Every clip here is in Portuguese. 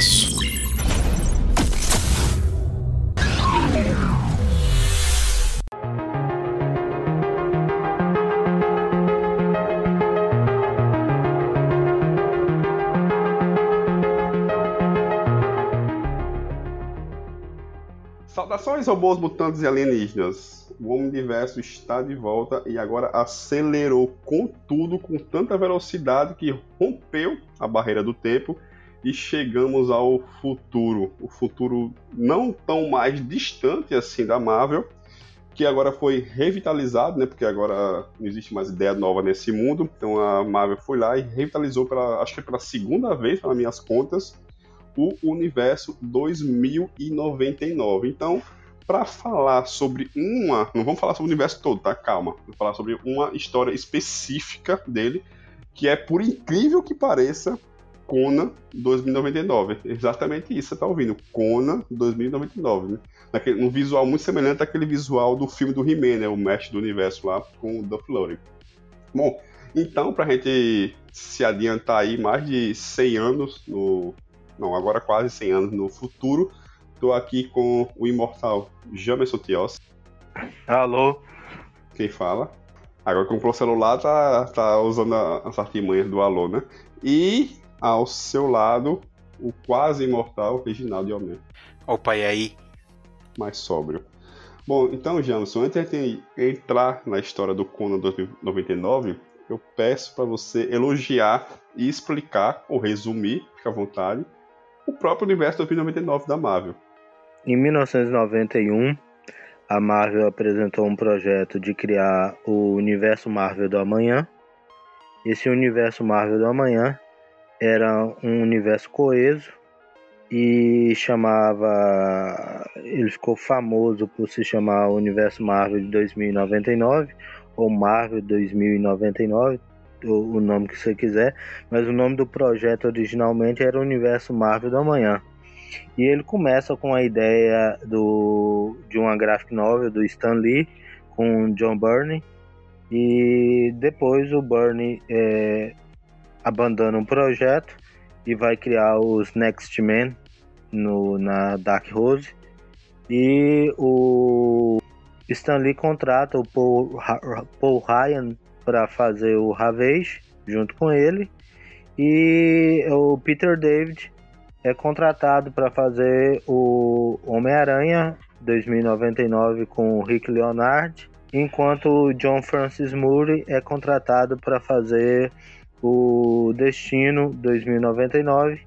universo. Saudações robôs mutantes e alienígenas. O Omniverso está de volta e agora acelerou com tudo, com tanta velocidade que rompeu a barreira do tempo e chegamos ao futuro. O futuro não tão mais distante assim da Marvel, que agora foi revitalizado, né? Porque agora não existe mais ideia nova nesse mundo. Então a Marvel foi lá e revitalizou pela, acho que pela segunda vez, pelas minhas contas, o universo 2099. Então, para falar sobre uma, não vamos falar sobre o universo todo, tá? Calma. Vamos falar sobre uma história específica dele, que é por incrível que pareça, Conan 2099. Exatamente isso, você tá ouvindo. Conan 2099, né? Naquele, um visual muito semelhante àquele visual do filme do He-Man, né? O Mestre do Universo lá com o Duff Lowry. Bom, então, pra gente se adiantar aí mais de 100 anos no, não, agora quase 100 anos no futuro. Estou aqui com o imortal Jamerson Tios. Alô? Quem fala? Agora comprou o celular, tá, tá usando as artimanhas do alô, né? E ao seu lado, o quase imortal Reginaldo Homem. Opa, e aí? Mais sóbrio. Bom, então, Jamerson, antes de entrar na história do Conan 2099, eu peço para você elogiar e explicar, ou resumir, fica à vontade, o próprio universo 2099 da Marvel. Em 1991, a Marvel apresentou um projeto de criar o universo Marvel do Amanhã. Esse universo Marvel do Amanhã era um universo coeso e chamava. Ele ficou famoso por se chamar Universo Marvel de 2099 ou Marvel 2099 o nome que você quiser, mas o nome do projeto originalmente era Universo Marvel do Amanhã. E ele começa com a ideia do, de uma graphic novel do Stan Lee com John Byrne e depois o Byrne é, abandona o projeto e vai criar os Next Men no, na Dark Rose e o Stan Lee contrata o Paul, Paul Ryan para fazer o Ravage junto com ele. E o Peter David é contratado para fazer o Homem-Aranha 2099 com o Rick Leonard, enquanto o John Francis Moore é contratado para fazer o Destino 2099,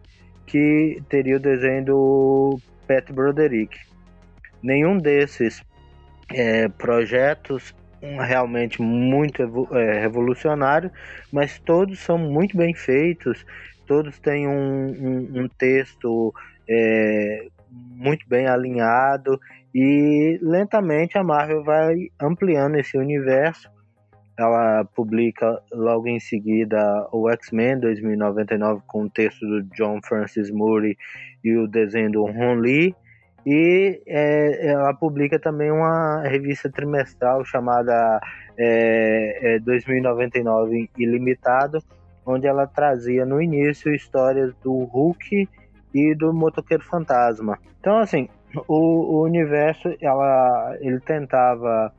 que teria o desenho do Pat Broderick. Nenhum desses é, projetos realmente muito é, revolucionário, mas todos são muito bem feitos, todos têm um, um, um texto é, muito bem alinhado e lentamente a Marvel vai ampliando esse universo. Ela publica logo em seguida o X-Men 2099 com o texto do John Francis Moore e o desenho do Ron Lee e é, ela publica também uma revista trimestral chamada é, é 2099 Ilimitado, onde ela trazia no início histórias do Hulk e do Motoqueiro Fantasma. Então, assim, o, o universo ela, ele tentava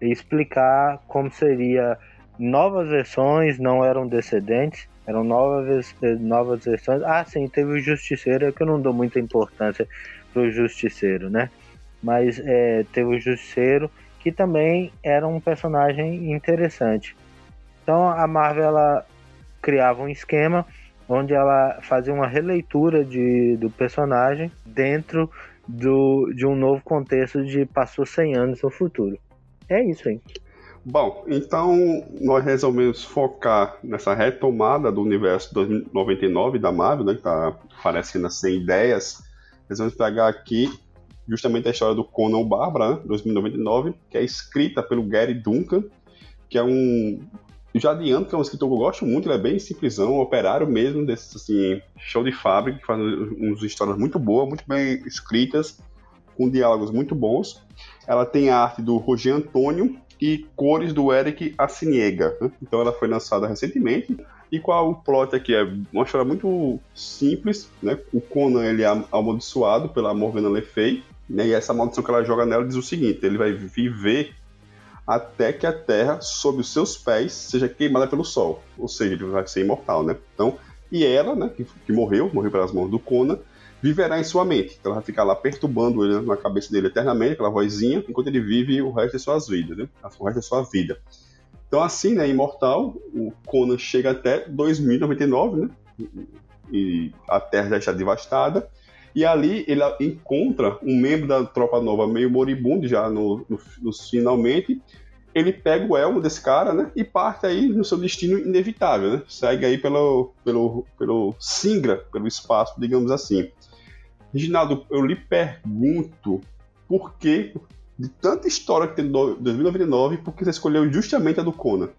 explicar como seria novas versões, não eram descendentes, eram novas, novas versões. Ah, sim, teve o Justiceiro, que eu não dou muita importância pro Justiceiro, né? Mas é, teve o Justiceiro, que também era um personagem interessante. Então a Marvel ela criava um esquema onde ela fazia uma releitura de, do personagem dentro do, de um novo contexto de passou 100 anos no futuro. É isso aí. Bom, então nós resolvemos focar nessa retomada do universo 2099 da Marvel, né, que tá aparecendo sem ideias nós vamos pegar aqui justamente a história do Conan Bárbara, né, 2099, que é escrita pelo Gary Duncan, que é um. Já adianto que é um escritor que eu gosto muito, ele é bem simplesão, operário mesmo, desse assim, show de fábrica, que faz umas histórias muito boas, muito bem escritas, com diálogos muito bons. Ela tem a arte do Roger Antônio, e cores do Eric Assiniega. Né? Então ela foi lançada recentemente. E qual o plot aqui? É uma história muito simples, né? O Conan ele é amaldiçoado pela Morgana Le Fay, né? E essa maldição que ela joga nela diz o seguinte: ele vai viver até que a Terra, sob os seus pés, seja queimada pelo Sol. Ou seja, ele vai ser imortal, né? Então, e ela, né, que, que morreu, morreu pelas mãos do Conan, viverá em sua mente. Então ela vai ficar lá perturbando ele na cabeça dele eternamente, aquela vozinha, enquanto ele vive o resto de suas vidas, né? O resto da sua vida. Então assim, né, imortal, o Conan chega até 2099, né? E a Terra já está devastada. E ali ele encontra um membro da tropa nova meio moribundo já no, no, no finalmente. Ele pega o elmo desse cara, né? E parte aí no seu destino inevitável, né? Segue aí pelo, pelo, pelo Singra, pelo espaço, digamos assim. Reginaldo, eu lhe pergunto por que, de tanta história que tem em 2099, por que você escolheu justamente a do Conan?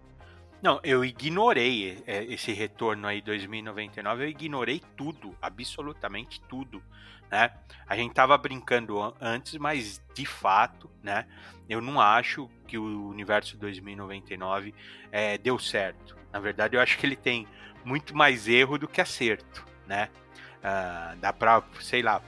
Não, eu ignorei é, esse retorno aí 2099, eu ignorei tudo, absolutamente tudo, né? A gente tava brincando antes, mas de fato, né? Eu não acho que o universo 2099 é, deu certo. Na verdade, eu acho que ele tem muito mais erro do que acerto, né? Uh, dá pra, sei lá,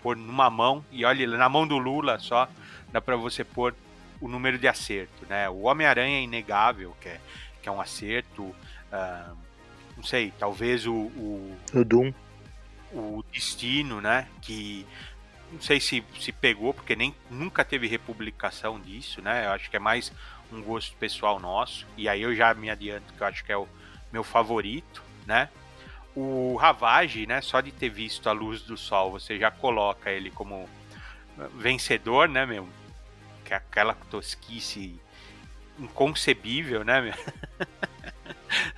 pôr numa mão, e olha, na mão do Lula só, dá para você pôr o número de acerto, né? O Homem-Aranha é inegável, que é, que é um acerto. Uh, não sei, talvez o, o. O Doom. O Destino, né? Que não sei se, se pegou, porque nem nunca teve republicação disso, né? Eu acho que é mais um gosto pessoal nosso. E aí eu já me adianto que eu acho que é o meu favorito, né? O Ravage, né, só de ter visto a luz do sol, você já coloca ele como vencedor, né, meu? Que aquela tosquice inconcebível, né, meu?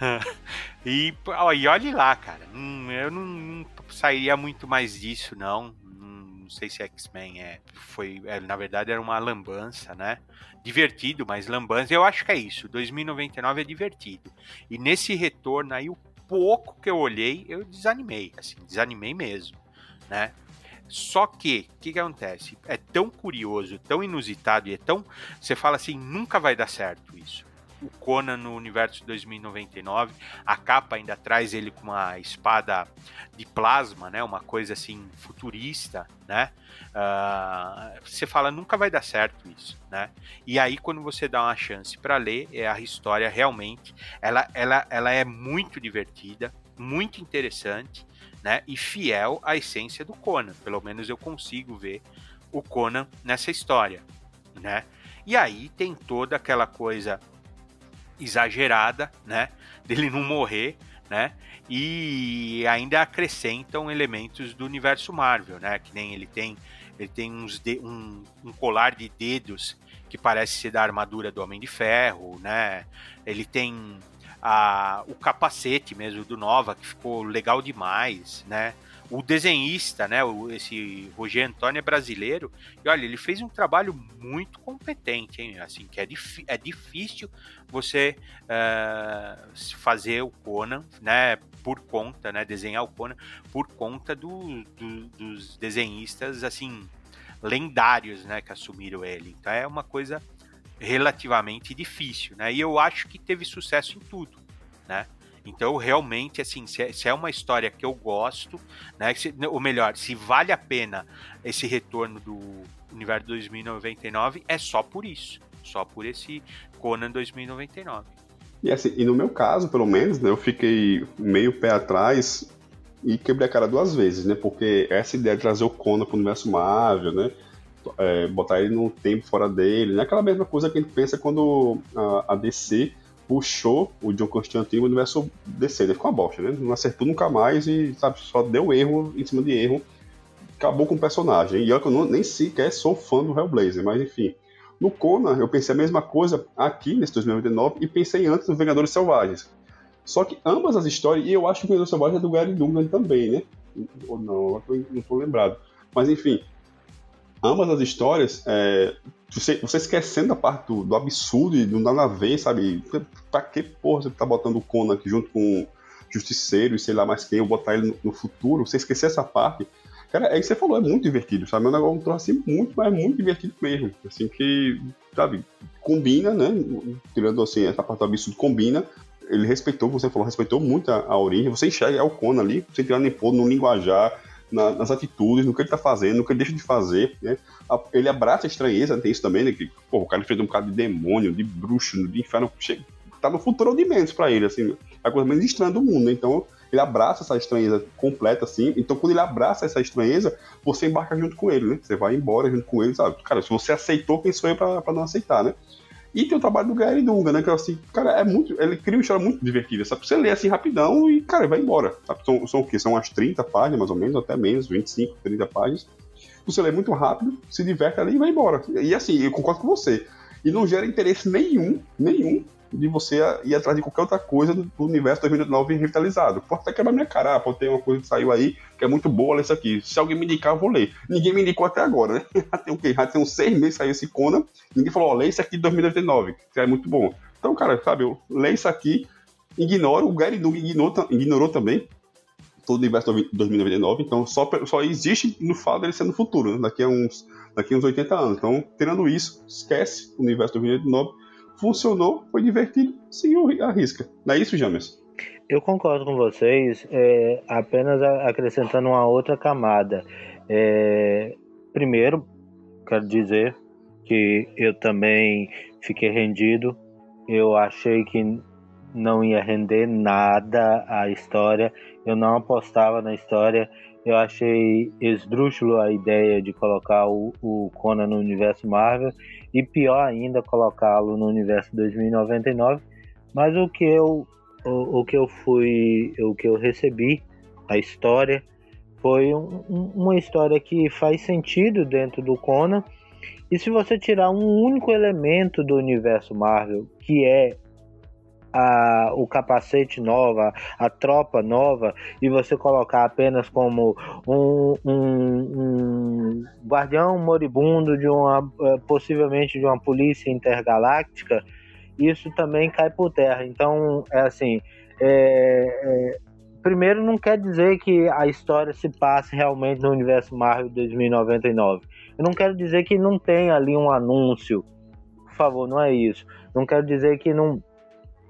e, ó, e olhe lá, cara. Hum, eu não, não, sairia muito mais disso, não. Hum, não sei se X-Men é, foi, é, na verdade era uma lambança, né? Divertido, mas lambança. Eu acho que é isso. 2099 é divertido. E nesse retorno aí o pouco que eu olhei, eu desanimei, assim, desanimei mesmo, né? Só que, o que, que acontece? É tão curioso, tão inusitado e é tão. Você fala assim, nunca vai dar certo isso o Conan no universo 2099. A capa ainda traz ele com uma espada de plasma, né? Uma coisa assim futurista, né? Uh, você fala nunca vai dar certo isso, né? E aí quando você dá uma chance para ler, é a história realmente, ela, ela, ela é muito divertida, muito interessante, né? E fiel à essência do Conan. Pelo menos eu consigo ver o Conan nessa história, né? E aí tem toda aquela coisa exagerada, né? Dele não morrer, né? E ainda acrescentam elementos do universo Marvel, né? Que nem ele tem, ele tem uns de, um, um colar de dedos que parece ser da armadura do Homem de Ferro, né? Ele tem a, o capacete mesmo do Nova, que ficou legal demais, né? O desenhista, né, esse Roger Antônio é brasileiro, e olha, ele fez um trabalho muito competente, hein, assim, que é, é difícil você uh, fazer o Conan, né, por conta, né, desenhar o Conan por conta do, do, dos desenhistas, assim, lendários, né, que assumiram ele. Então é uma coisa relativamente difícil, né, e eu acho que teve sucesso em tudo, né, então, realmente, assim, se é, se é uma história que eu gosto, né? Se, ou melhor, se vale a pena esse retorno do Universo 2099, é só por isso. Só por esse Conan 2099. E assim, e no meu caso, pelo menos, né, eu fiquei meio pé atrás e quebrei a cara duas vezes, né? Porque essa ideia de trazer o Conan pro universo Marvel, né? É, botar ele no tempo fora dele, né? Aquela mesma coisa que a gente pensa quando a, a DC puxou o John Constantine no universo DC, ele ficou uma bosta, né? Não acertou nunca mais e, sabe, só deu erro em cima de erro. Acabou com o personagem. E eu que eu não, nem sequer sou fã do Hellblazer, mas enfim. No Conan, eu pensei a mesma coisa aqui nesse 2099 e pensei antes no Vengadores Selvagens. Só que ambas as histórias, e eu acho que o Vengadores Selvagens é do Gary Dungan também, né? Ou não, eu não estou lembrado. Mas enfim, ambas as histórias, é, você, você esquecendo a parte do, do, absurdo e do nada a ver, sabe? Pra que porra você tá botando o Conan aqui junto com o Justiceiro e sei lá mais quem, ou botar ele no, no futuro, você esquecer essa parte, Cara, é que você falou, é muito divertido, sabe? É um negócio um assim muito, mas é muito divertido mesmo. Assim que, sabe, combina, né? Tirando assim, essa parte do absurdo, combina. Ele respeitou, você falou, respeitou muito a, a origem. Você enxerga é o Conan ali, sem tirar nem pôr no linguajar, na, nas atitudes, no que ele tá fazendo, no que ele deixa de fazer, né? Ele abraça a estranheza, tem isso também, né? Que, pô, o cara fez um cara de demônio, de bruxo, de inferno, chega, tá no futuro de menos pra ele, assim, a coisa menos estranha do mundo, né? Então, ele abraça essa estranheza completa, assim. Então, quando ele abraça essa estranheza, você embarca junto com ele, né? Você vai embora junto com ele, sabe? Cara, se você aceitou, quem sou eu pra, pra não aceitar, né? E tem o trabalho do Gary Dunga, né? Que é assim, cara, é muito. Ele cria uma história muito divertida, sabe? Você lê assim rapidão e, cara, vai embora. Sabe? São, são o quê? São umas 30 páginas, mais ou menos, até menos, 25, 30 páginas. Você lê muito rápido, se diverte ali e vai embora. E assim, eu concordo com você. E não gera interesse nenhum, nenhum, de você ir atrás de qualquer outra coisa do, universo 2009 revitalizado. Pode até quebrar minha cara, pode ter uma coisa que saiu aí que é muito boa, ler isso aqui. Se alguém me indicar, eu vou ler. Ninguém me indicou até agora, né? Já tem o quê? Já tem uns seis meses que saiu esse Conan. Ninguém falou, ó, lê isso aqui de 2099, que é muito bom. Então, cara, sabe, eu leio isso aqui, ignoro, o Gary Dung ignorou, ignorou também todo o universo 2099, então só, só existe no fato dele ser no futuro, né? daqui a uns daqui a uns 80 anos. Então, tirando isso, esquece o universo 2099 funcionou, foi divertido, seguiu a risca. Não é isso, James? Eu concordo com vocês, é, apenas acrescentando uma outra camada. É, primeiro, quero dizer que eu também fiquei rendido. Eu achei que não ia render nada a história. Eu não apostava na história. Eu achei esdrúxulo a ideia de colocar o, o Conan no universo Marvel e pior ainda colocá-lo no universo 2099. Mas o que eu o, o, que eu fui, o que eu recebi, a história foi um, um, uma história que faz sentido dentro do Conan. E se você tirar um único elemento do universo Marvel, que é a, o capacete nova, a tropa nova, e você colocar apenas como um, um, um guardião moribundo de uma eh, possivelmente de uma polícia intergaláctica, isso também cai por terra. Então, é assim, é, é, primeiro não quer dizer que a história se passe realmente no universo Marvel 2099. Eu não quero dizer que não tem ali um anúncio. Por favor, não é isso. Não quero dizer que não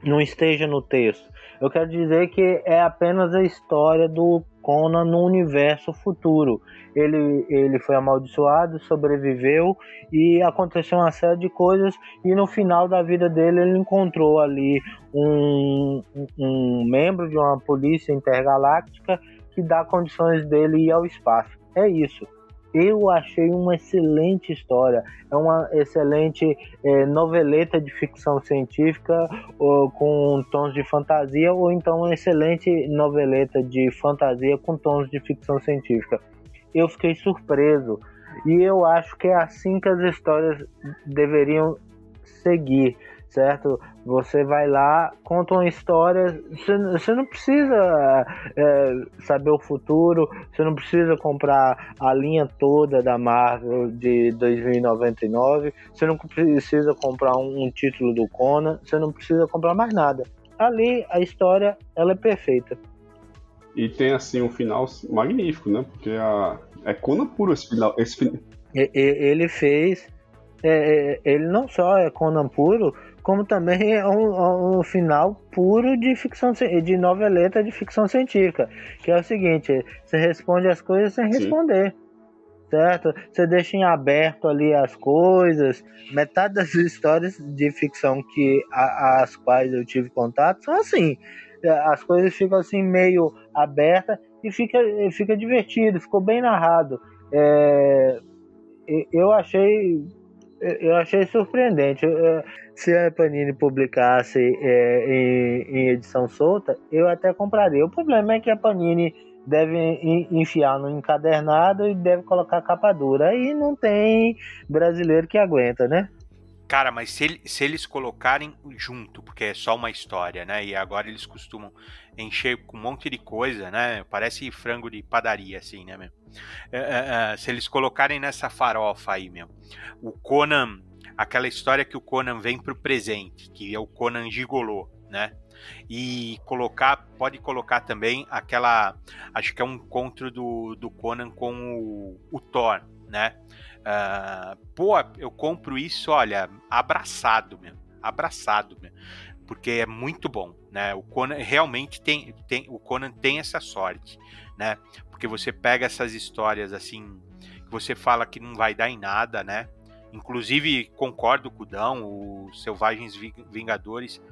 não esteja no texto. Eu quero dizer que é apenas a história do Conan no universo futuro. Ele, ele foi amaldiçoado, sobreviveu e aconteceu uma série de coisas. E no final da vida dele, ele encontrou ali um, um membro de uma polícia intergaláctica que dá condições dele ir ao espaço. É isso. Eu achei uma excelente história, é uma excelente é, noveleta de ficção científica ou, com tons de fantasia, ou então uma excelente noveleta de fantasia com tons de ficção científica. Eu fiquei surpreso e eu acho que é assim que as histórias deveriam seguir certo? Você vai lá, conta uma história, você, você não precisa é, saber o futuro, você não precisa comprar a linha toda da Marvel de 2099, você não precisa comprar um, um título do Conan, você não precisa comprar mais nada. Ali a história ela é perfeita. E tem assim um final magnífico, né? Porque a, é Conan puro esse final. Esse... Ele fez. É, é, ele não só é Conan puro, como também é um, é um, final puro de ficção de noveleta de ficção científica, que é o seguinte, você responde as coisas sem responder. Certo? Você deixa em aberto ali as coisas. Metade das histórias de ficção que a, as quais eu tive contato são assim. As coisas ficam assim meio abertas e fica, fica divertido, ficou bem narrado. É, eu achei eu achei surpreendente. Se a Panini publicasse é, em, em, edição solta, eu até compraria. O problema é que a Panini deve enfiar no encadernado e deve colocar capa dura. Aí não tem brasileiro que aguenta, né? Cara, mas se, ele, se, eles colocarem junto, porque é só uma história, né? E agora eles costumam encher com um monte de coisa, né? Parece frango de padaria, assim, né, meu? É, é, é, se eles colocarem nessa farofa aí, meu, o Conan aquela história que o Conan vem pro presente, que é o Conan gigolô, né? E colocar, pode colocar também aquela, acho que é um encontro do, do Conan com o, o Thor, né? Uh, pô, eu compro isso, olha, abraçado mesmo, abraçado mesmo, porque é muito bom, né? O Conan realmente tem, tem o Conan tem essa sorte, né? Porque você pega essas histórias assim, que você fala que não vai dar em nada, né? Inclusive, concordo com o Dão, os Selvagens Vingadores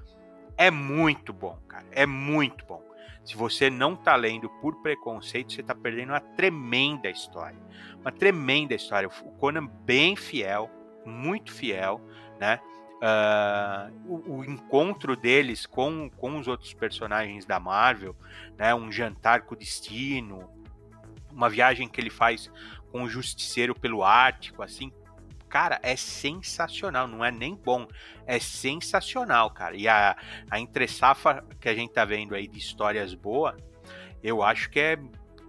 é muito bom, cara. É muito bom. Se você não tá lendo por preconceito, você tá perdendo uma tremenda história. Uma tremenda história. O Conan bem fiel, muito fiel, né? Uh, o, o, encontro deles com, com os outros personagens da Marvel, né? Um jantar com o destino, uma viagem que ele faz com o Justiceiro pelo Ártico, assim, cara, é sensacional, não é nem bom, é sensacional, cara. E a, a entre-safa que a gente tá vendo aí de histórias boas, eu acho que é,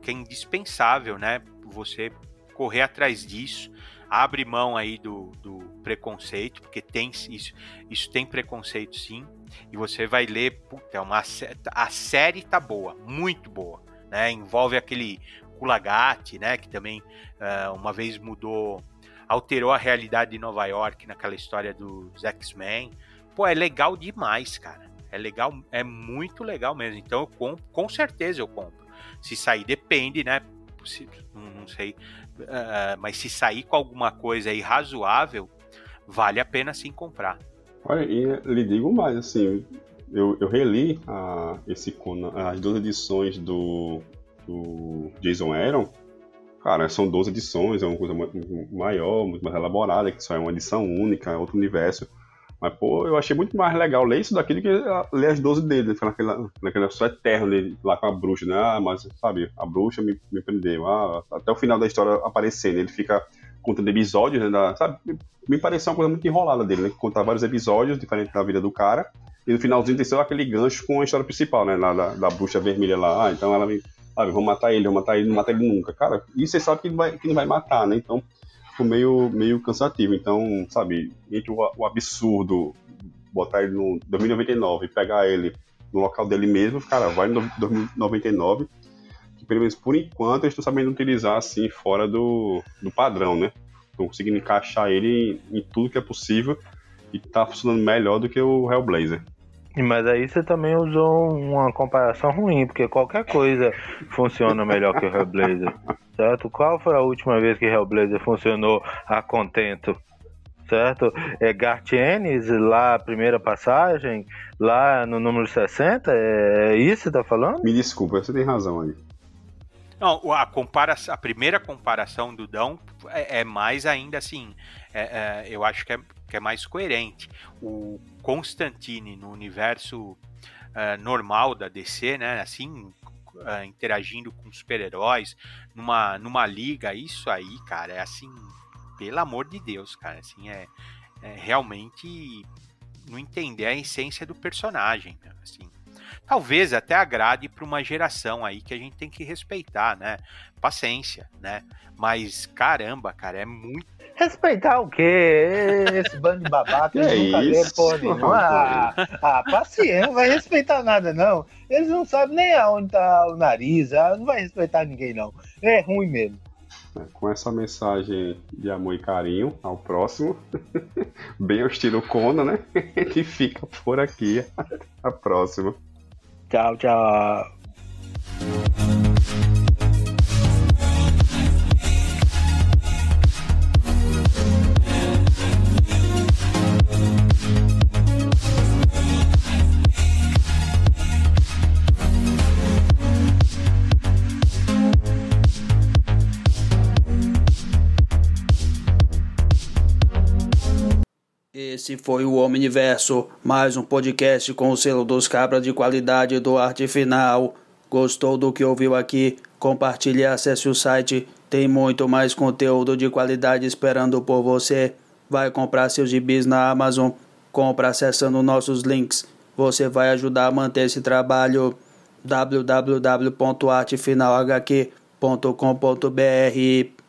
que é indispensável, né? Você correr atrás disso, abre mão aí do, do preconceito, porque tem isso, isso tem preconceito sim, e você vai ler, puta, é uma, a série tá boa, muito boa, né? Envolve aquele Kulagati, né? Que também uh, uma vez mudou alterou a realidade de Nova York naquela história dos X-Men. Pô, é legal demais, cara. É legal, é muito legal mesmo. Então eu compro, com certeza eu compro. Se sair, depende, né? Se, não sei. Uh, mas se sair com alguma coisa aí razoável, vale a pena sim comprar. Olha, e lhe digo mais, assim, eu, eu reli a, esse Conan, as duas edições do, do Jason Aaron Cara, são 12 edições, é uma coisa maior, muito mais elaborada, que só é uma edição única, é outro universo. Mas, pô, eu achei muito mais legal ler isso daqui do que ler as 12 dele, né? naquela, naquela só eterno dele, lá com a bruxa, né? Ah, mas, sabe, a bruxa me, me prendeu. Ah, até o final da história aparecendo, ele fica contando episódios, né? Da, sabe? Me pareceu uma coisa muito enrolada dele, né? Contar vários episódios diferentes da vida do cara. E no finalzinho tem só aquele gancho com a história principal, né? Lá da, da bruxa vermelha lá. Ah, então ela me sabe, vou matar ele, vou matar ele, não matar ele nunca. Cara, e você sabe que ele vai, que ele vai matar, né? Então, ficou meio, meio cansativo. Então, sabe, entre o, o absurdo, botar ele no 2099 e pegar ele no local dele mesmo, cara, vai no 2099, que pelo menos por enquanto eles estão sabendo utilizar assim, fora do, do padrão, né? Estão conseguindo encaixar ele em, em tudo que é possível e tá funcionando melhor do que o Hellblazer. Mas aí você também usou uma comparação ruim, porque qualquer coisa funciona melhor que o Hellblazer, certo? Qual foi a última vez que Hellblazer funcionou a contento? Certo? É Gartienes, lá primeira passagem, lá no número 60, é isso que você tá falando? Me desculpa, você tem razão aí. Não, a, comparação, a primeira comparação do Dão é, é mais ainda assim. É, é, eu acho que é, que é mais coerente. O Constantine no universo uh, normal da DC, né? Assim, uh, interagindo com super-heróis, numa, numa liga, isso aí, cara, é assim, pelo amor de Deus, cara, assim, é, é realmente não entender a essência do personagem, assim. Talvez até agrade para uma geração aí que a gente tem que respeitar, né? Paciência, né? Mas caramba, cara, é muito Respeitar o quê? Esse bando de babaca, eles é nunca isso? porra nenhuma. Ah, ah, paciência, não vai respeitar nada, não. Eles não sabem nem aonde tá o nariz, ah, não vai respeitar ninguém, não. É ruim mesmo. Com essa mensagem de amor e carinho ao próximo, bem ao estilo Conan, né? Que fica por aqui. A próxima. Ciao Esse foi o Omniverso, mais um podcast com o selo dos cabras de qualidade do arte final. Gostou do que ouviu aqui? Compartilhe e acesse o site. Tem muito mais conteúdo de qualidade esperando por você. Vai comprar seus gibis na Amazon. Compra acessando nossos links. Você vai ajudar a manter esse trabalho. www.artefinalhq.com.br